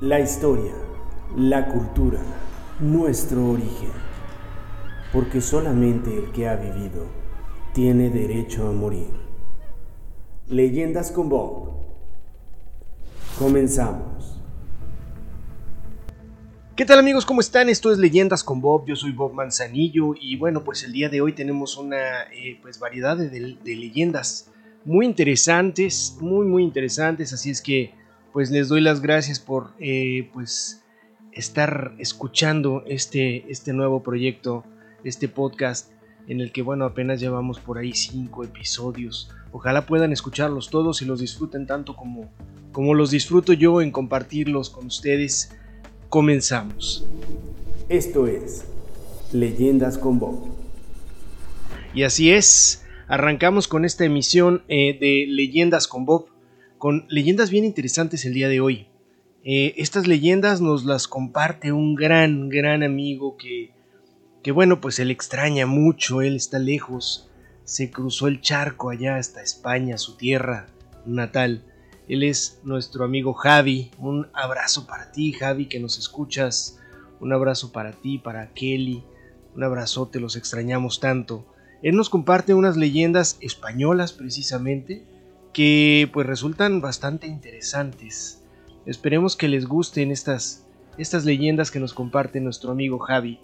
La historia, la cultura, nuestro origen. Porque solamente el que ha vivido tiene derecho a morir. Leyendas con Bob. Comenzamos. ¿Qué tal amigos? ¿Cómo están? Esto es Leyendas con Bob, yo soy Bob Manzanillo y bueno, pues el día de hoy tenemos una eh, pues variedad de, de leyendas muy interesantes, muy muy interesantes, así es que pues les doy las gracias por eh, pues estar escuchando este, este nuevo proyecto, este podcast en el que bueno apenas llevamos por ahí cinco episodios. Ojalá puedan escucharlos todos y los disfruten tanto como, como los disfruto yo en compartirlos con ustedes. Comenzamos. Esto es Leyendas con Bob. Y así es, arrancamos con esta emisión eh, de Leyendas con Bob con leyendas bien interesantes el día de hoy. Eh, estas leyendas nos las comparte un gran, gran amigo que, que, bueno, pues él extraña mucho, él está lejos, se cruzó el charco allá hasta España, su tierra natal. Él es nuestro amigo Javi. Un abrazo para ti, Javi, que nos escuchas. Un abrazo para ti, para Kelly. Un abrazote, los extrañamos tanto. Él nos comparte unas leyendas españolas precisamente que pues resultan bastante interesantes. Esperemos que les gusten estas, estas leyendas que nos comparte nuestro amigo Javi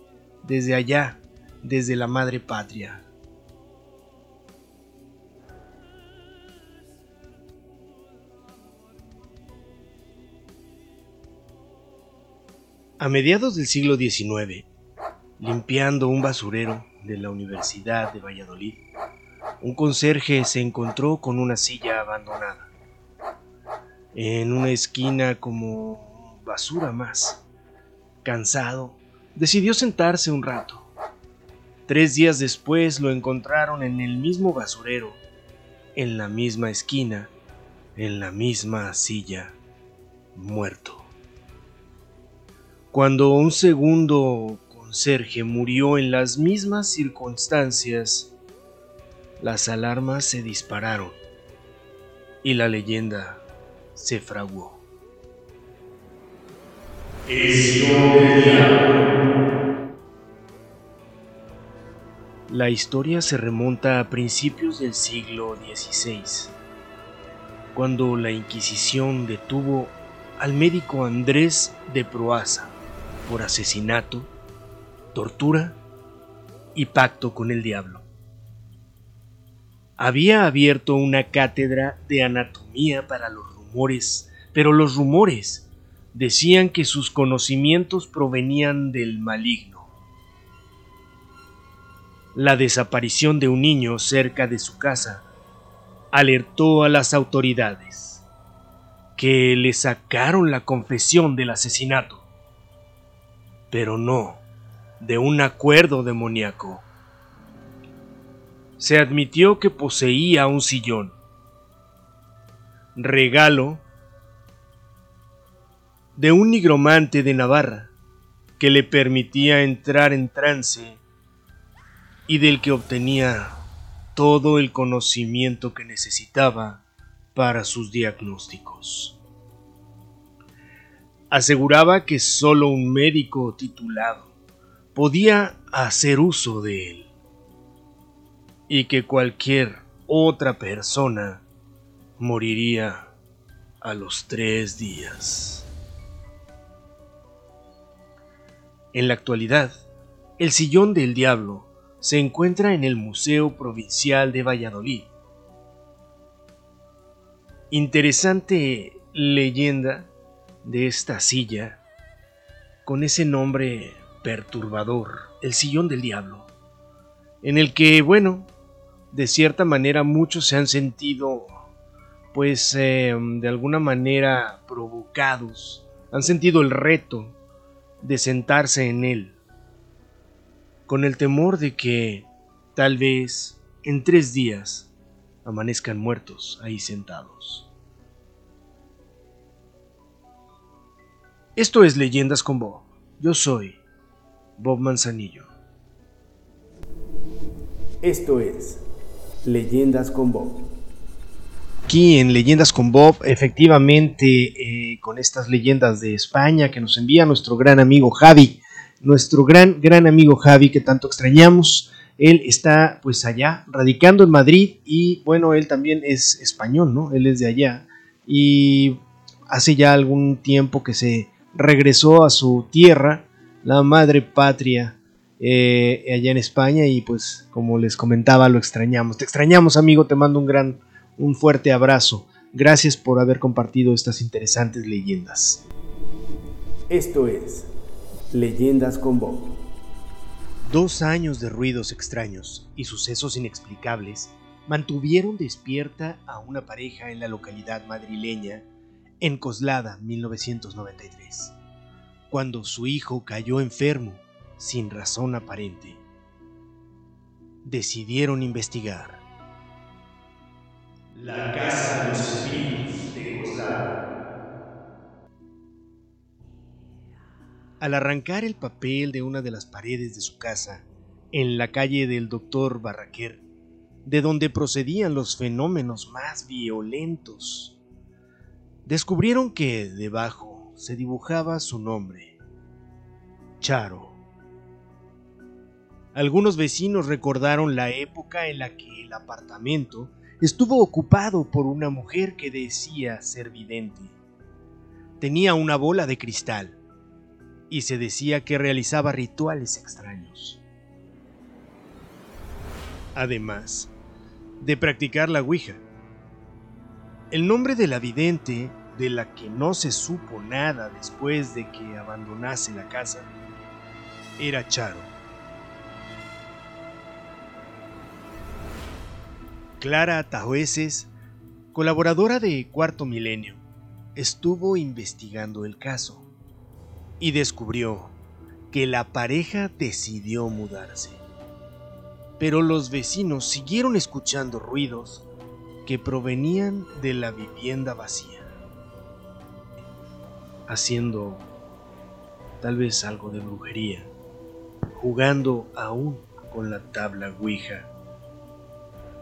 desde allá, desde la madre patria. A mediados del siglo XIX, limpiando un basurero de la Universidad de Valladolid, un conserje se encontró con una silla abandonada. En una esquina como basura más. Cansado, decidió sentarse un rato. Tres días después lo encontraron en el mismo basurero, en la misma esquina, en la misma silla, muerto. Cuando un segundo conserje murió en las mismas circunstancias, las alarmas se dispararon y la leyenda se fraguó. La historia se remonta a principios del siglo XVI, cuando la Inquisición detuvo al médico Andrés de Proaza por asesinato, tortura y pacto con el diablo había abierto una cátedra de anatomía para los rumores, pero los rumores decían que sus conocimientos provenían del maligno. La desaparición de un niño cerca de su casa alertó a las autoridades, que le sacaron la confesión del asesinato, pero no de un acuerdo demoníaco se admitió que poseía un sillón, regalo de un nigromante de Navarra que le permitía entrar en trance y del que obtenía todo el conocimiento que necesitaba para sus diagnósticos. Aseguraba que solo un médico titulado podía hacer uso de él y que cualquier otra persona moriría a los tres días. En la actualidad, el sillón del diablo se encuentra en el Museo Provincial de Valladolid. Interesante leyenda de esta silla con ese nombre perturbador, el sillón del diablo, en el que, bueno, de cierta manera muchos se han sentido pues eh, de alguna manera provocados, han sentido el reto de sentarse en él, con el temor de que tal vez en tres días amanezcan muertos ahí sentados. Esto es Leyendas con Bob. Yo soy Bob Manzanillo. Esto es Leyendas con Bob. aquí en Leyendas con Bob, efectivamente eh, con estas leyendas de España que nos envía nuestro gran amigo Javi, nuestro gran, gran amigo Javi que tanto extrañamos. Él está pues allá, radicando en Madrid y bueno, él también es español, ¿no? Él es de allá y hace ya algún tiempo que se regresó a su tierra, la madre patria, eh, allá en España y pues como les comentaba lo extrañamos. Te extrañamos amigo, te mando un gran, un fuerte abrazo. Gracias por haber compartido estas interesantes leyendas. Esto es Leyendas con Bob. Dos años de ruidos extraños y sucesos inexplicables mantuvieron despierta a una pareja en la localidad madrileña en Coslada 1993, cuando su hijo cayó enfermo sin razón aparente. Decidieron investigar. La Casa de los Espíritus de Coslada. Al arrancar el papel de una de las paredes de su casa, en la calle del doctor Barraquer, de donde procedían los fenómenos más violentos, descubrieron que debajo se dibujaba su nombre, Charo. Algunos vecinos recordaron la época en la que el apartamento estuvo ocupado por una mujer que decía ser vidente. Tenía una bola de cristal y se decía que realizaba rituales extraños. Además de practicar la Ouija. El nombre de la vidente, de la que no se supo nada después de que abandonase la casa, era Charo. Clara Tajueces, colaboradora de Cuarto Milenio, estuvo investigando el caso y descubrió que la pareja decidió mudarse. Pero los vecinos siguieron escuchando ruidos que provenían de la vivienda vacía, haciendo tal vez algo de brujería, jugando aún con la tabla Ouija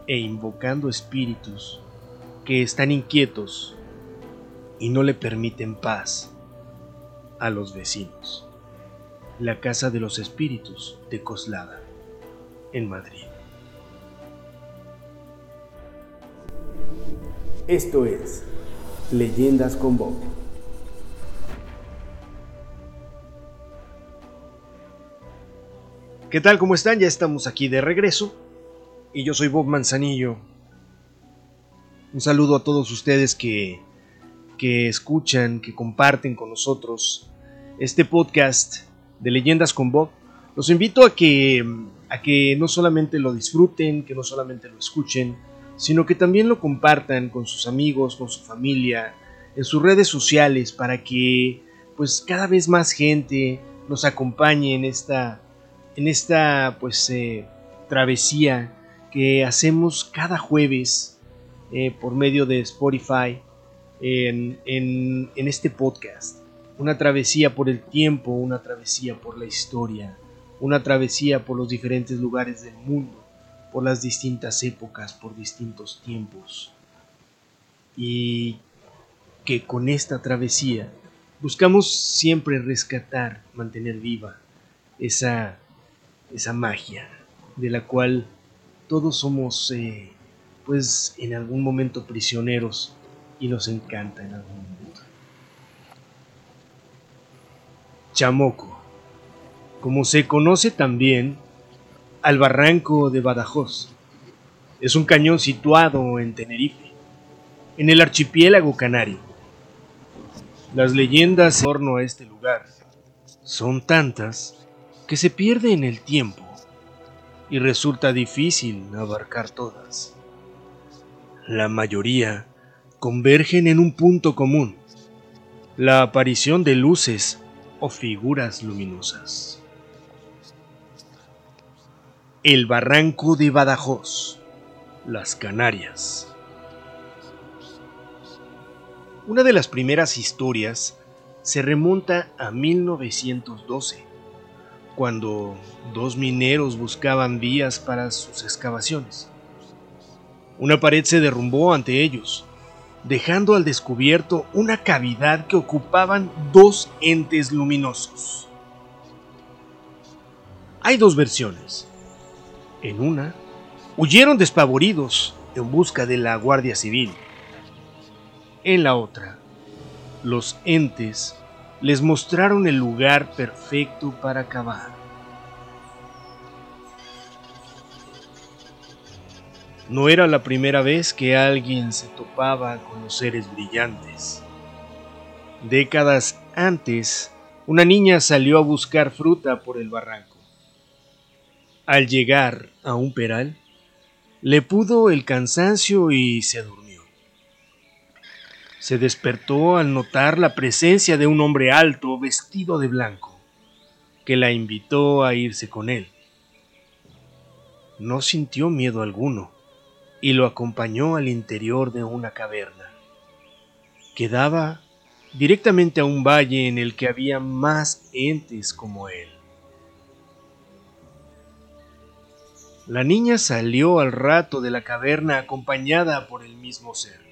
e invocando espíritus que están inquietos y no le permiten paz a los vecinos. La Casa de los Espíritus de Coslada, en Madrid. Esto es Leyendas con Bob. ¿Qué tal? ¿Cómo están? Ya estamos aquí de regreso y yo soy Bob Manzanillo. Un saludo a todos ustedes que, que escuchan, que comparten con nosotros este podcast de Leyendas con Bob. Los invito a que, a que no solamente lo disfruten, que no solamente lo escuchen, sino que también lo compartan con sus amigos, con su familia, en sus redes sociales, para que pues cada vez más gente nos acompañe en esta, en esta pues eh, travesía que hacemos cada jueves eh, por medio de Spotify en, en, este podcast. Una travesía por el tiempo, una travesía por la historia, una travesía por los diferentes lugares del mundo, por las distintas épocas, por distintos tiempos. Y que con esta travesía buscamos siempre rescatar, mantener viva esa, esa magia de la cual todos somos, eh, pues, en algún momento prisioneros y nos encanta en algún momento. Chamoco, como se conoce también al barranco de Badajoz, es un cañón situado en Tenerife, en el archipiélago canario. Las leyendas en torno a este lugar son tantas que se pierde en el tiempo y resulta difícil abarcar todas. La mayoría convergen en un punto común, la aparición de luces o figuras luminosas. El barranco de Badajoz, las Canarias. Una de las primeras historias se remonta a 1912 cuando dos mineros buscaban vías para sus excavaciones. Una pared se derrumbó ante ellos dejando al descubierto una cavidad que ocupaban dos entes luminosos. Hay dos versiones. En una, huyeron despavoridos en busca de la Guardia Civil. En la otra, los entes les mostraron el lugar perfecto para acabar. No era la primera vez que alguien se topaba con los seres brillantes. Décadas antes, una niña salió a buscar fruta por el barranco. Al llegar a un peral, le pudo el cansancio y se durmió. Se despertó al notar la presencia de un hombre alto vestido de blanco, que la invitó a irse con él. No sintió miedo alguno y lo acompañó al interior de una caverna, que daba directamente a un valle en el que había más entes como él. La niña salió al rato de la caverna acompañada por el mismo ser,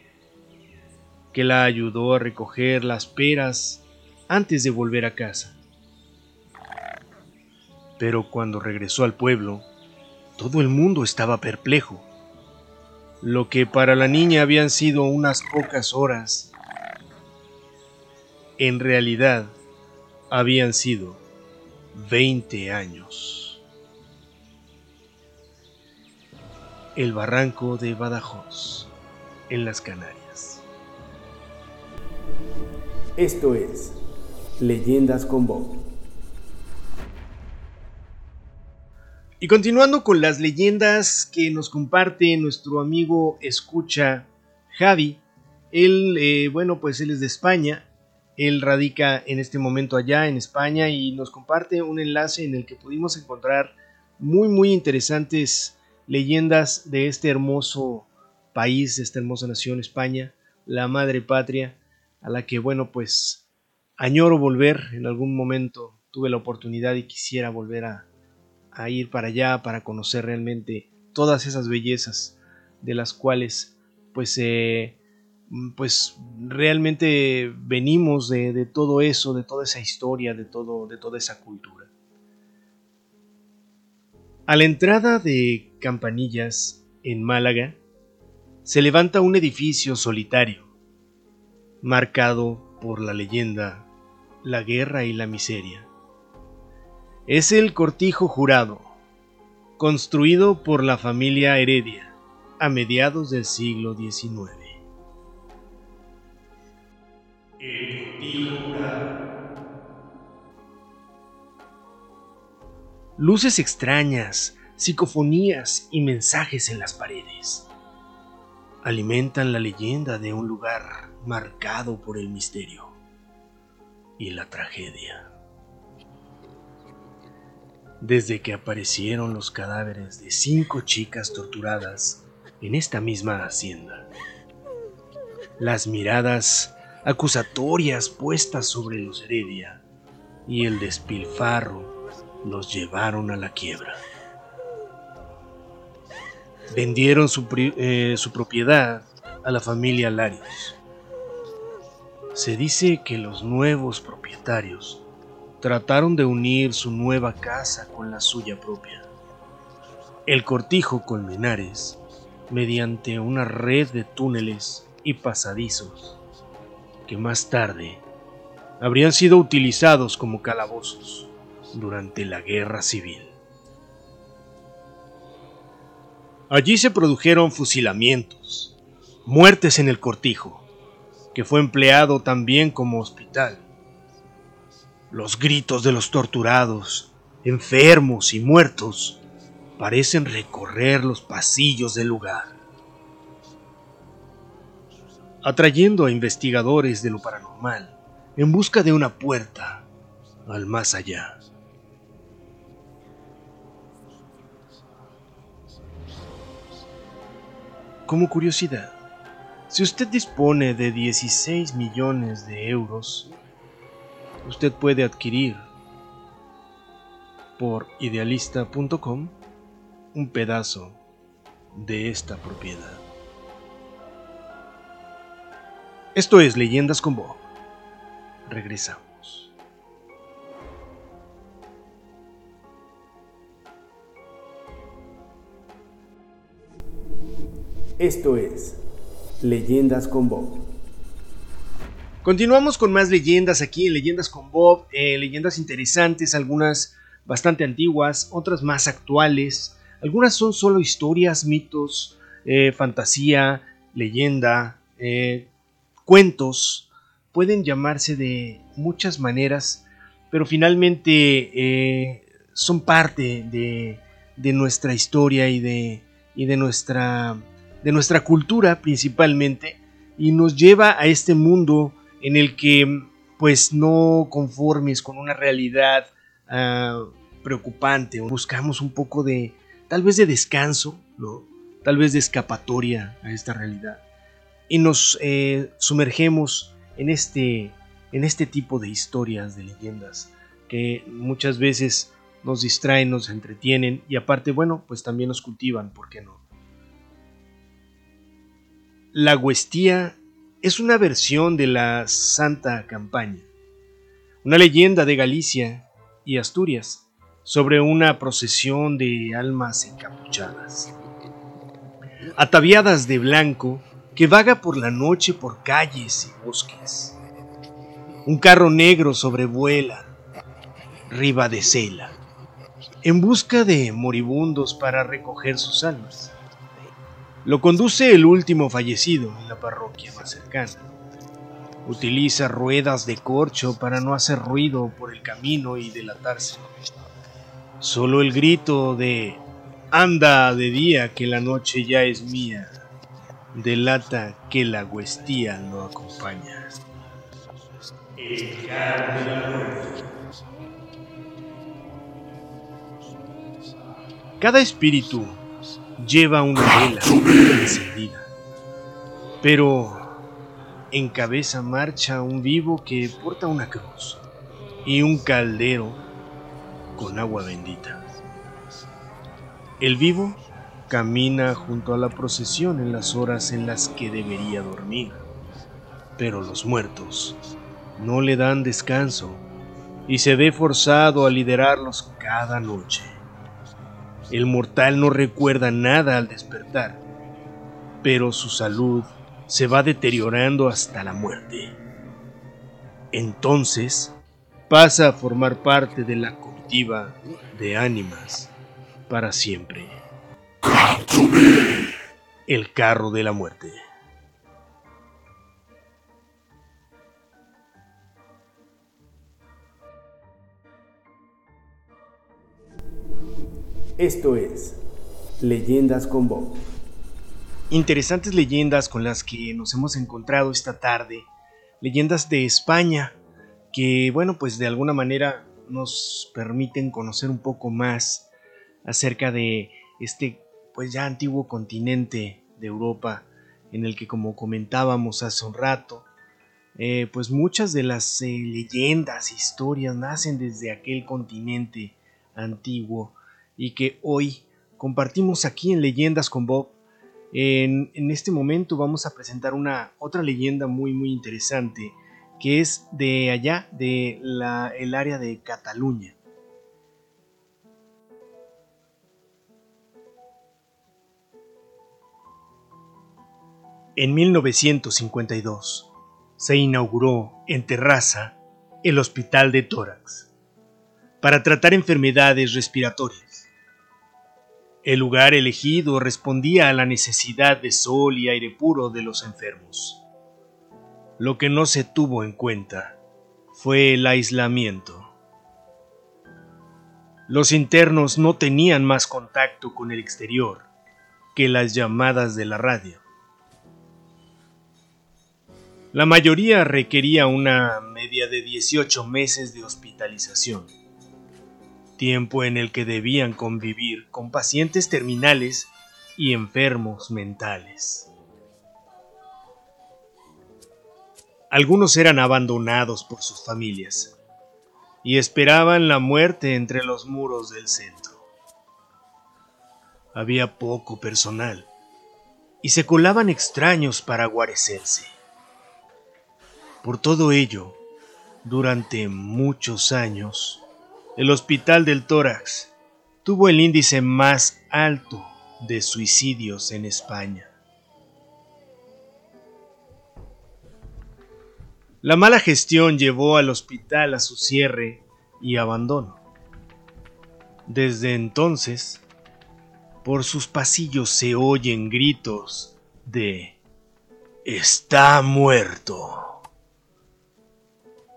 que la ayudó a recoger las peras antes de volver a casa. Pero cuando regresó al pueblo, todo el mundo estaba perplejo lo que para la niña habían sido unas pocas horas, en realidad habían sido 20 años. El barranco de Badajoz, en las Canarias. Esto es Leyendas con Bob. Y continuando con las leyendas que nos comparte nuestro amigo escucha Javi, él, eh, bueno, pues él es de España, él radica en este momento allá en España y nos comparte un enlace en el que pudimos encontrar muy, muy interesantes leyendas de este hermoso país, de esta hermosa nación España, la madre patria, a la que, bueno, pues añoro volver en algún momento, tuve la oportunidad y quisiera volver a, ir para allá para conocer realmente todas esas bellezas de las cuales pues eh, pues realmente venimos de, todo eso de toda esa historia de todo de toda esa cultura. A la entrada de Campanillas en Málaga se levanta un edificio solitario marcado por la leyenda la guerra y la miseria es el cortijo jurado, construido por la familia Heredia a mediados del siglo XIX. El cortijo jurado. Luces extrañas, psicofonías y mensajes en las paredes alimentan la leyenda de un lugar marcado por el misterio y la tragedia desde que aparecieron los cadáveres de cinco chicas torturadas en esta misma hacienda. Las miradas acusatorias puestas sobre los Heredia y el despilfarro los llevaron a la quiebra. Vendieron su, eh, su propiedad a la familia Larios. Se dice que los nuevos propietarios trataron de unir su nueva casa con la suya propia. El cortijo Colmenares, mediante una red de túneles y pasadizos, que más tarde habrían sido utilizados como calabozos durante la guerra civil. Allí se produjeron fusilamientos, muertes en el cortijo, que fue empleado también como hospital los gritos de los torturados, enfermos y muertos parecen recorrer los pasillos del lugar, atrayendo a investigadores de lo paranormal en busca de una puerta al más allá. Como curiosidad, si usted dispone de 16 millones de euros, usted puede adquirir por idealista.com un pedazo de esta propiedad. Esto es Leyendas con Bob. Regresamos. Esto es Leyendas con Bob. Continuamos con más leyendas aquí en Leyendas con Bob, eh, leyendas interesantes, algunas bastante antiguas, otras más actuales, algunas son solo historias, mitos, eh, fantasía, leyenda, eh, cuentos, pueden llamarse de muchas maneras, pero finalmente son parte de, de, nuestra historia y de, y de, nuestra, de nuestra cultura principalmente, y nos lleva a este mundo en el que pues no conformes con una realidad uh, preocupante, buscamos un poco de tal vez de descanso, ¿no? tal vez de escapatoria a esta realidad y nos eh, sumergemos en este, en este tipo de historias, de leyendas que muchas veces nos distraen, nos entretienen y aparte, bueno, pues también nos cultivan, ¿por qué no? La Huestía es una versión de la Santa Campaña, una leyenda de Galicia y Asturias sobre una procesión de almas encapuchadas, ataviadas de blanco que vaga por la noche por calles y bosques. Un carro negro sobrevuela riba de Cela en busca de moribundos para recoger sus almas. Lo conduce el último fallecido en la parroquia más cercana. Utiliza ruedas de corcho para no hacer ruido por el camino y delatarse. Solo el grito de Anda de día que la noche ya es mía delata que la huestía lo acompaña. Cada espíritu lleva una vela encendida. Pero en cabeza marcha un vivo que porta una cruz y un caldero con agua bendita. El vivo camina junto a la procesión en las horas en las que debería dormir, pero los muertos no le dan descanso y se ve forzado a liderarlos cada noche. El mortal no recuerda nada al despertar, pero su salud se va deteriorando hasta la muerte. Entonces pasa a formar parte de la comitiva de ánimas para siempre. El carro de la muerte. Esto es Leyendas con Bob. Interesantes leyendas con las que nos hemos encontrado esta tarde. Leyendas de España que, bueno, pues de alguna manera nos permiten conocer un poco más acerca de este, pues ya antiguo continente de Europa en el que, como comentábamos hace un rato, eh, pues muchas de las eh, leyendas, historias nacen desde aquel continente antiguo y que hoy compartimos aquí en Leyendas con Bob. En, este momento vamos a presentar una otra leyenda muy muy interesante que es de allá, de el área de Cataluña. En 1952 se inauguró en Terraza el Hospital de Tórax para tratar enfermedades respiratorias. El lugar elegido respondía a la necesidad de sol y aire puro de los enfermos. Lo que no se tuvo en cuenta fue el aislamiento. Los internos no tenían más contacto con el exterior que las llamadas de la radio. La mayoría requería una media de 18 meses de hospitalización tiempo en el que debían convivir con pacientes terminales y enfermos mentales. Algunos eran abandonados por sus familias y esperaban la muerte entre los muros del centro. Había poco personal y se colaban extraños para guarecerse. Por todo ello, durante muchos años, el Hospital del Tórax tuvo el índice más alto de suicidios en España. La mala gestión llevó al hospital a su cierre y abandono. Desde entonces, por sus pasillos se oyen gritos de Está muerto.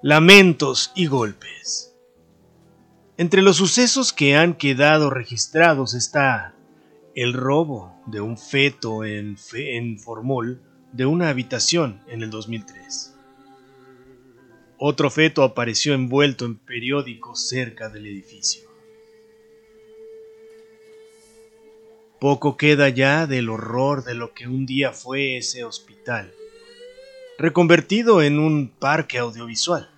Lamentos y golpes. Entre los sucesos que han quedado registrados está el robo de un feto en, Formol de una habitación en el 2003 otro feto apareció envuelto en periódicos cerca del edificio. Poco queda ya del horror de lo que un día fue ese hospital, reconvertido en un parque audiovisual.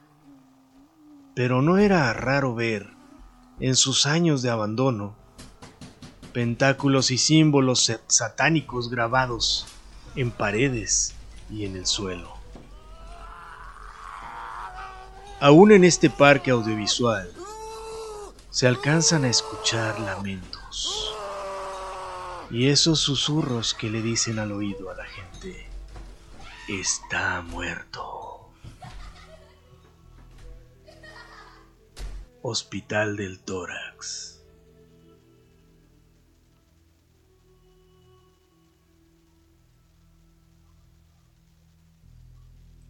Pero no era raro ver, en sus años de abandono, pentáculos y símbolos satánicos grabados en paredes y en el suelo. Aún en este parque audiovisual se alcanzan a escuchar lamentos y esos susurros que le dicen al oído a la gente, está muerto. Hospital del Tórax.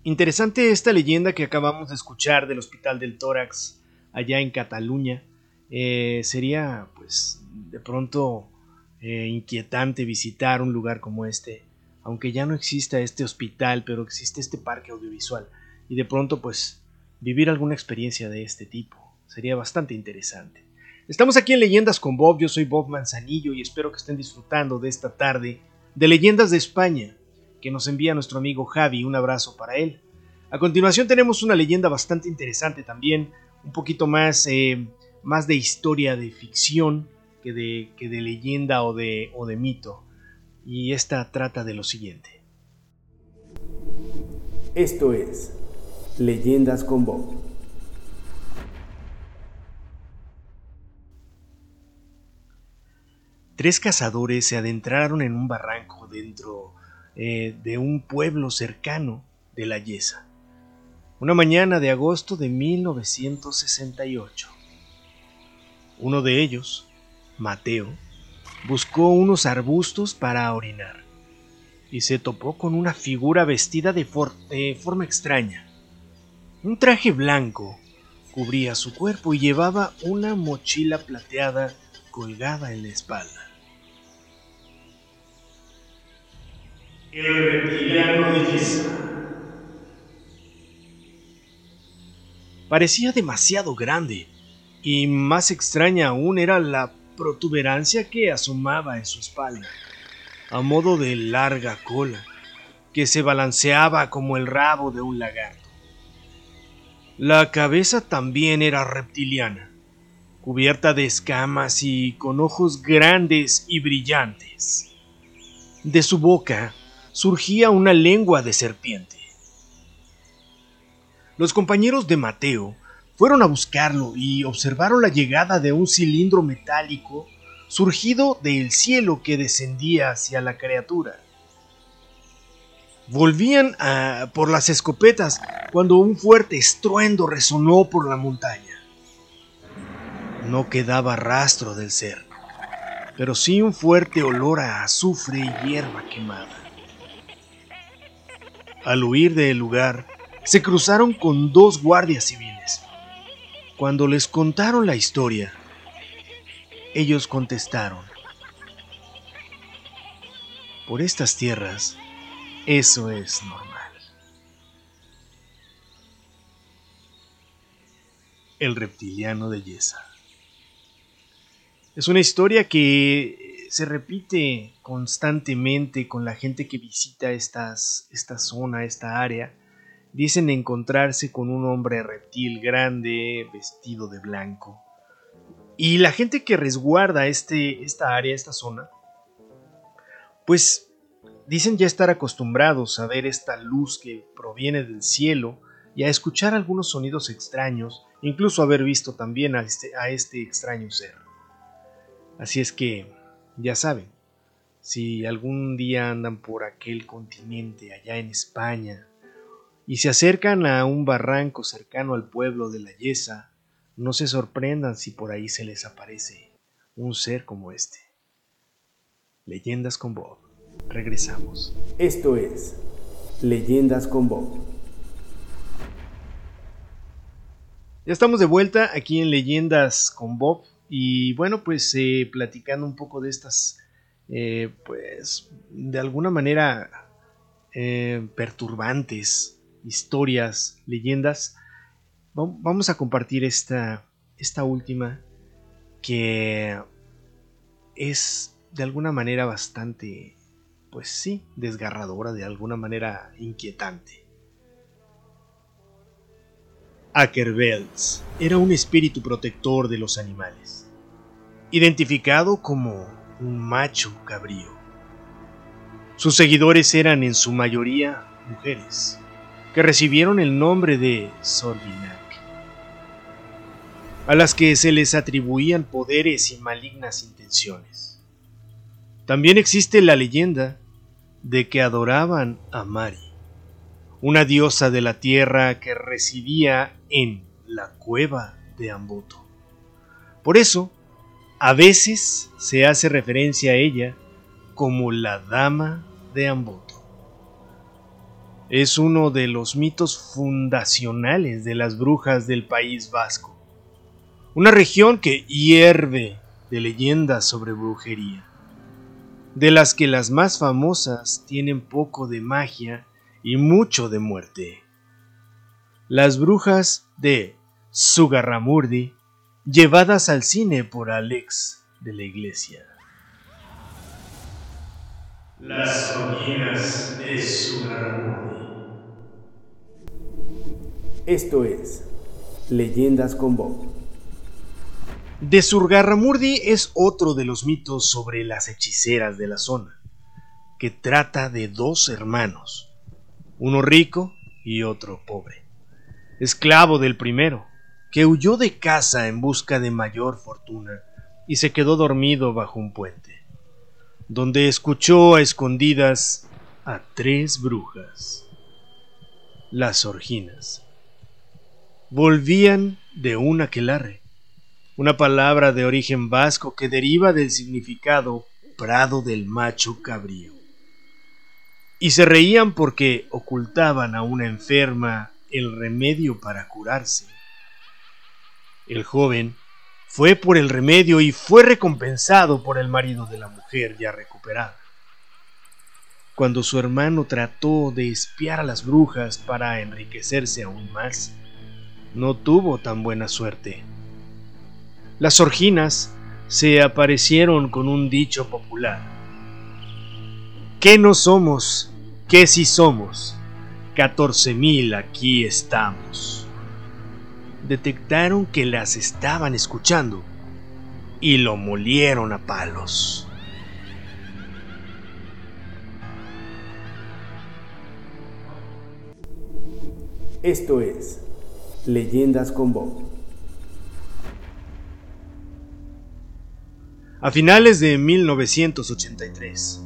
Interesante esta leyenda que acabamos de escuchar del Hospital del Tórax allá en Cataluña. Eh, sería, pues, de pronto eh, inquietante visitar un lugar como este, aunque ya no exista este hospital, pero existe este parque audiovisual. Y de pronto, pues, vivir alguna experiencia de este tipo. Sería bastante interesante. Estamos aquí en Leyendas con Bob, yo soy Bob Manzanillo y espero que estén disfrutando de esta tarde de Leyendas de España que nos envía nuestro amigo Javi. Un abrazo para él. A continuación tenemos una leyenda bastante interesante también, un poquito más, eh, más de historia de ficción que de, que de leyenda o de, o de mito. Y esta trata de lo siguiente. Esto es Leyendas con Bob. Tres cazadores se adentraron en un barranco dentro eh, de un pueblo cercano de la Yesa. Una mañana de agosto de 1968. Uno de ellos, Mateo, buscó unos arbustos para orinar y se topó con una figura vestida de, de forma extraña. Un traje blanco cubría su cuerpo y llevaba una mochila plateada colgada en la espalda. El reptiliano de Yesa. Parecía demasiado grande, y más extraña aún era la protuberancia que asomaba en su espalda, a modo de larga cola, que se balanceaba como el rabo de un lagarto. La cabeza también era reptiliana, cubierta de escamas y con ojos grandes y brillantes. De su boca surgía una lengua de serpiente. Los compañeros de Mateo fueron a buscarlo y observaron la llegada de un cilindro metálico surgido del cielo que descendía hacia la criatura. Volvían a, por las escopetas cuando un fuerte estruendo resonó por la montaña. No quedaba rastro del ser, pero sí un fuerte olor a azufre y hierba quemada. Al huir del lugar, se cruzaron con dos guardias civiles. Cuando les contaron la historia, ellos contestaron, por estas tierras, eso es normal. El reptiliano de Yesa. Es una historia que se repite constantemente con la gente que visita estas, esta zona, esta área. Dicen encontrarse con un hombre reptil grande, vestido de blanco. Y la gente que resguarda este, esta área, esta zona, pues dicen ya estar acostumbrados a ver esta luz que proviene del cielo y a escuchar algunos sonidos extraños, incluso haber visto también a este, a este extraño ser. Así es que, ya saben, si algún día andan por aquel continente allá en España y se acercan a un barranco cercano al pueblo de la Yesa, no se sorprendan si por ahí se les aparece un ser como este. Leyendas con Bob. Regresamos. Esto es Leyendas con Bob. Ya estamos de vuelta aquí en Leyendas con Bob y bueno, pues eh, platicando un poco de estas, eh, pues de alguna manera eh, perturbantes historias, leyendas, vamos a compartir esta, esta última que es de alguna manera bastante, pues sí, desgarradora, de alguna manera inquietante. Ackerbells era un espíritu protector de los animales, identificado como un macho cabrío. Sus seguidores eran en su mayoría mujeres, que recibieron el nombre de Sorvinac, a las que se les atribuían poderes y malignas intenciones. También existe la leyenda de que adoraban a Mari, una diosa de la tierra que residía en la cueva de Amboto. Por eso, a veces se hace referencia a ella como la Dama de Amboto. Es uno de los mitos fundacionales de las brujas del País Vasco, una región que hierve de leyendas sobre brujería, de las que las más famosas tienen poco de magia y mucho de muerte. Las brujas de Sugarramurdi, llevadas al cine por Alex de la iglesia. Las collinas de Sugarramurdi. Esto es Leyendas con Bob. De Surgarramurdi es otro de los mitos sobre las hechiceras de la zona, que trata de dos hermanos, uno rico y otro pobre esclavo del primero, que huyó de casa en busca de mayor fortuna y se quedó dormido bajo un puente, donde escuchó a escondidas a tres brujas, las orginas. Volvían de un aquelarre, una palabra de origen vasco que deriva del significado prado del macho cabrío. Y se reían porque ocultaban a una enferma el remedio para curarse. El joven fue por el remedio y fue recompensado por el marido de la mujer ya recuperada. Cuando su hermano trató de espiar a las brujas para enriquecerse aún más, no tuvo tan buena suerte. Las orginas se aparecieron con un dicho popular. ¿Qué no somos? ¿Qué si somos? 14.000 aquí estamos. Detectaron que las estaban escuchando y lo molieron a palos. Esto es Leyendas con Bob. A finales de 1983,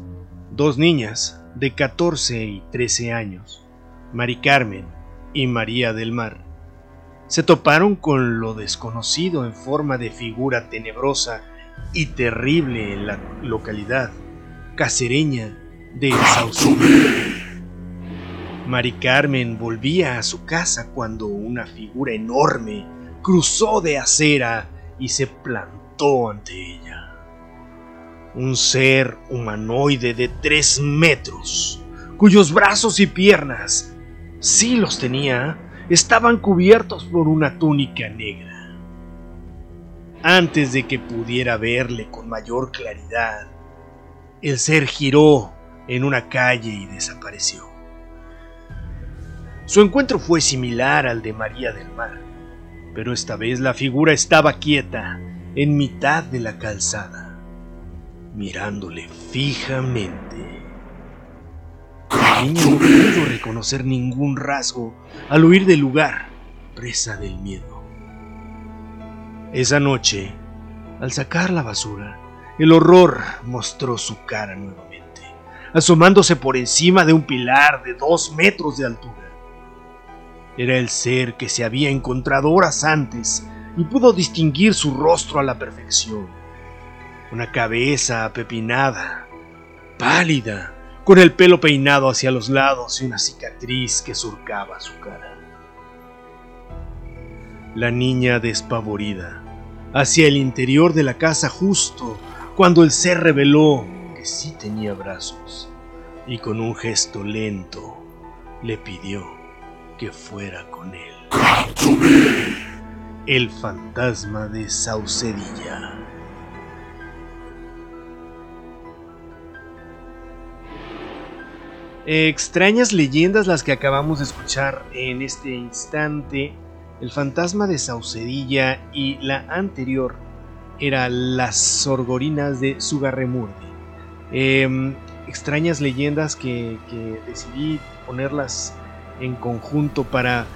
dos niñas de 14 y 13 años Mari Carmen y María del Mar, se toparon con lo desconocido en forma de figura tenebrosa y terrible en la localidad casereña de Saucillo. Mari Carmen volvía a su casa cuando una figura enorme cruzó de acera y se plantó ante ella. Un ser humanoide de tres metros, cuyos brazos y piernas sí los tenía, estaban cubiertos por una túnica negra. Antes de que pudiera verle con mayor claridad, el ser giró en una calle y desapareció. Su encuentro fue similar al de María del Mar, pero esta vez la figura estaba quieta en mitad de la calzada, mirándole fijamente. pequeña no pudo reconocer ningún rasgo al huir del lugar, presa del miedo. Esa noche, al sacar la basura, el horror mostró su cara nuevamente, asomándose por encima de un pilar de dos metros de altura. Era el ser que se había encontrado horas antes y pudo distinguir su rostro a la perfección. Una cabeza apepinada, pálida, con el pelo peinado hacia los lados y una cicatriz que surcaba su cara. La niña despavorida hacia el interior de la casa justo cuando el ser reveló que sí tenía brazos y con un gesto lento le pidió que fuera con él. El fantasma de Saucedilla. Extrañas leyendas las que acabamos de escuchar en este instante. El fantasma de Saucedilla y la anterior era Las Sorgorinas de Sugarremurdi. Em, extrañas leyendas que, que decidí ponerlas en conjunto para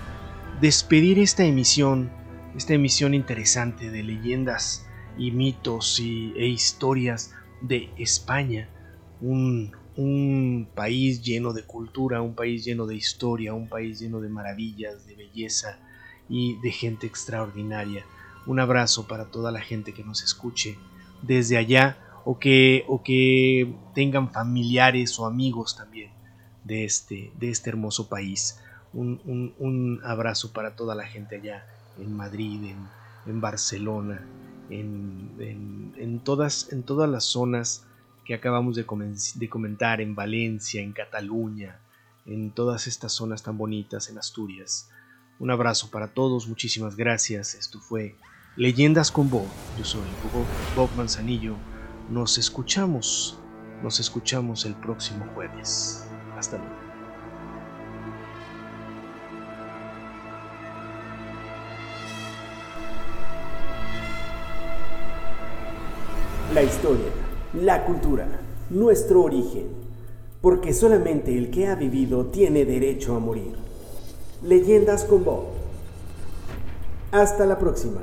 despedir esta emisión, esta emisión interesante de leyendas y mitos y, e historias de España, un, un país lleno de cultura, un país lleno de historia, un país lleno de maravillas, de belleza y de gente extraordinaria. Un abrazo para toda la gente que nos escuche desde allá o que, o que tengan familiares o amigos también de este, de este hermoso país. Un, abrazo para toda la gente allá en Madrid, en, Barcelona, en, todas, en todas las zonas que acabamos de, comentar, en Valencia, en Cataluña, en todas estas zonas tan bonitas, en Asturias. Un abrazo para todos, muchísimas gracias. Esto fue Leyendas con Bob. Yo soy Bob, Bob Manzanillo. Nos escuchamos, nos escuchamos el próximo jueves. Hasta luego. La historia, la cultura, nuestro origen, porque solamente el que ha vivido tiene derecho a morir. Leyendas con Bob. Hasta la próxima.